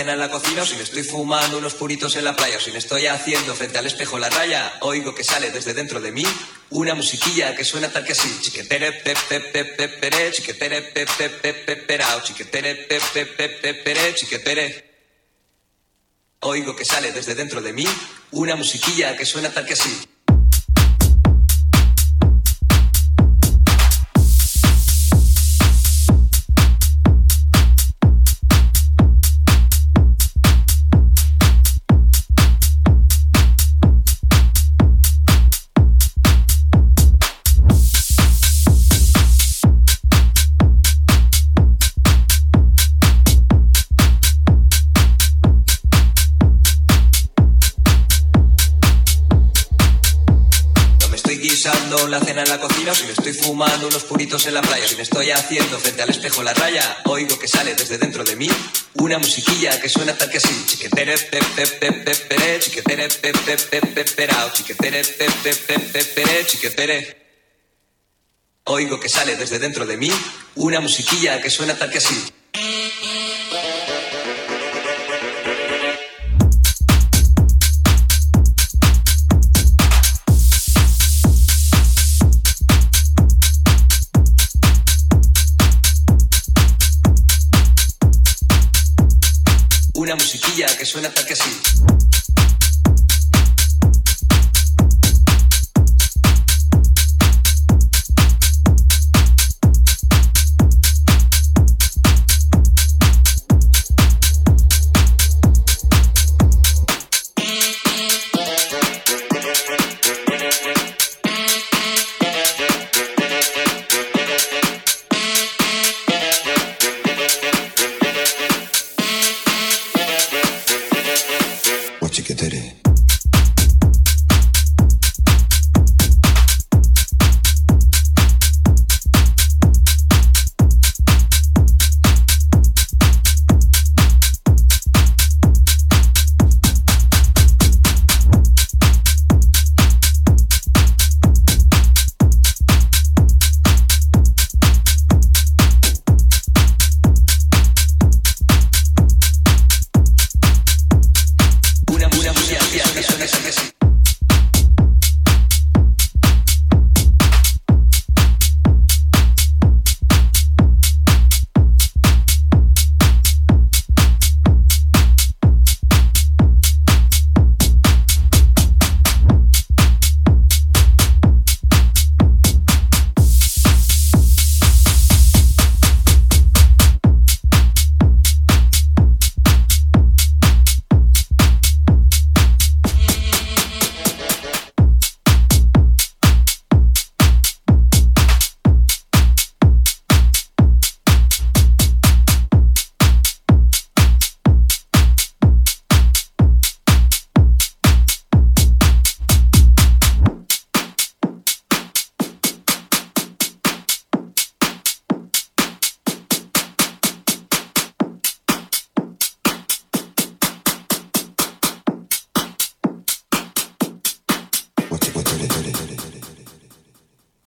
cena en la cocina, o si me estoy fumando unos puritos en la playa, o si me estoy haciendo frente al espejo la raya, oigo que sale desde dentro de mí una musiquilla que suena tal que así. Chiquetere, pe, pe, pe, pe, pere, chiquetere, pe, pe, pe, pe, perao, chiquetere, pe, pe, pe, pe, pere, chiquetere. Oigo que sale desde dentro de mí una musiquilla que suena tal que así. Si me estoy fumando unos puritos en la playa, si me estoy haciendo frente al espejo la raya, oigo que sale desde dentro de mí una musiquilla que suena tal que así. Chiquetere, pe, pe, pe, pe, pere, chiquetere, chiquetere, chiquetere. Oigo que sale desde dentro de mí una musiquilla que suena tal que así. Musiquilla que suena tal que así.